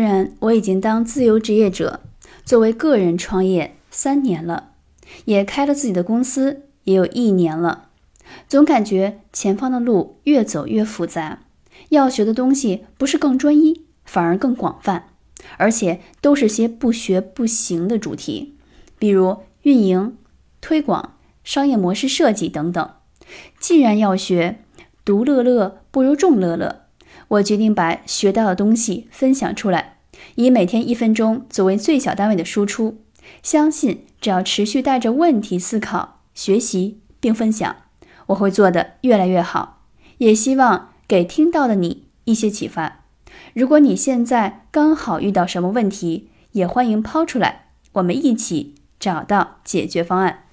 虽然我已经当自由职业者，作为个人创业三年了，也开了自己的公司也有一年了，总感觉前方的路越走越复杂，要学的东西不是更专一，反而更广泛，而且都是些不学不行的主题，比如运营、推广、商业模式设计等等。既然要学，独乐乐不如众乐乐。我决定把学到的东西分享出来，以每天一分钟作为最小单位的输出。相信只要持续带着问题思考、学习并分享，我会做得越来越好。也希望给听到的你一些启发。如果你现在刚好遇到什么问题，也欢迎抛出来，我们一起找到解决方案。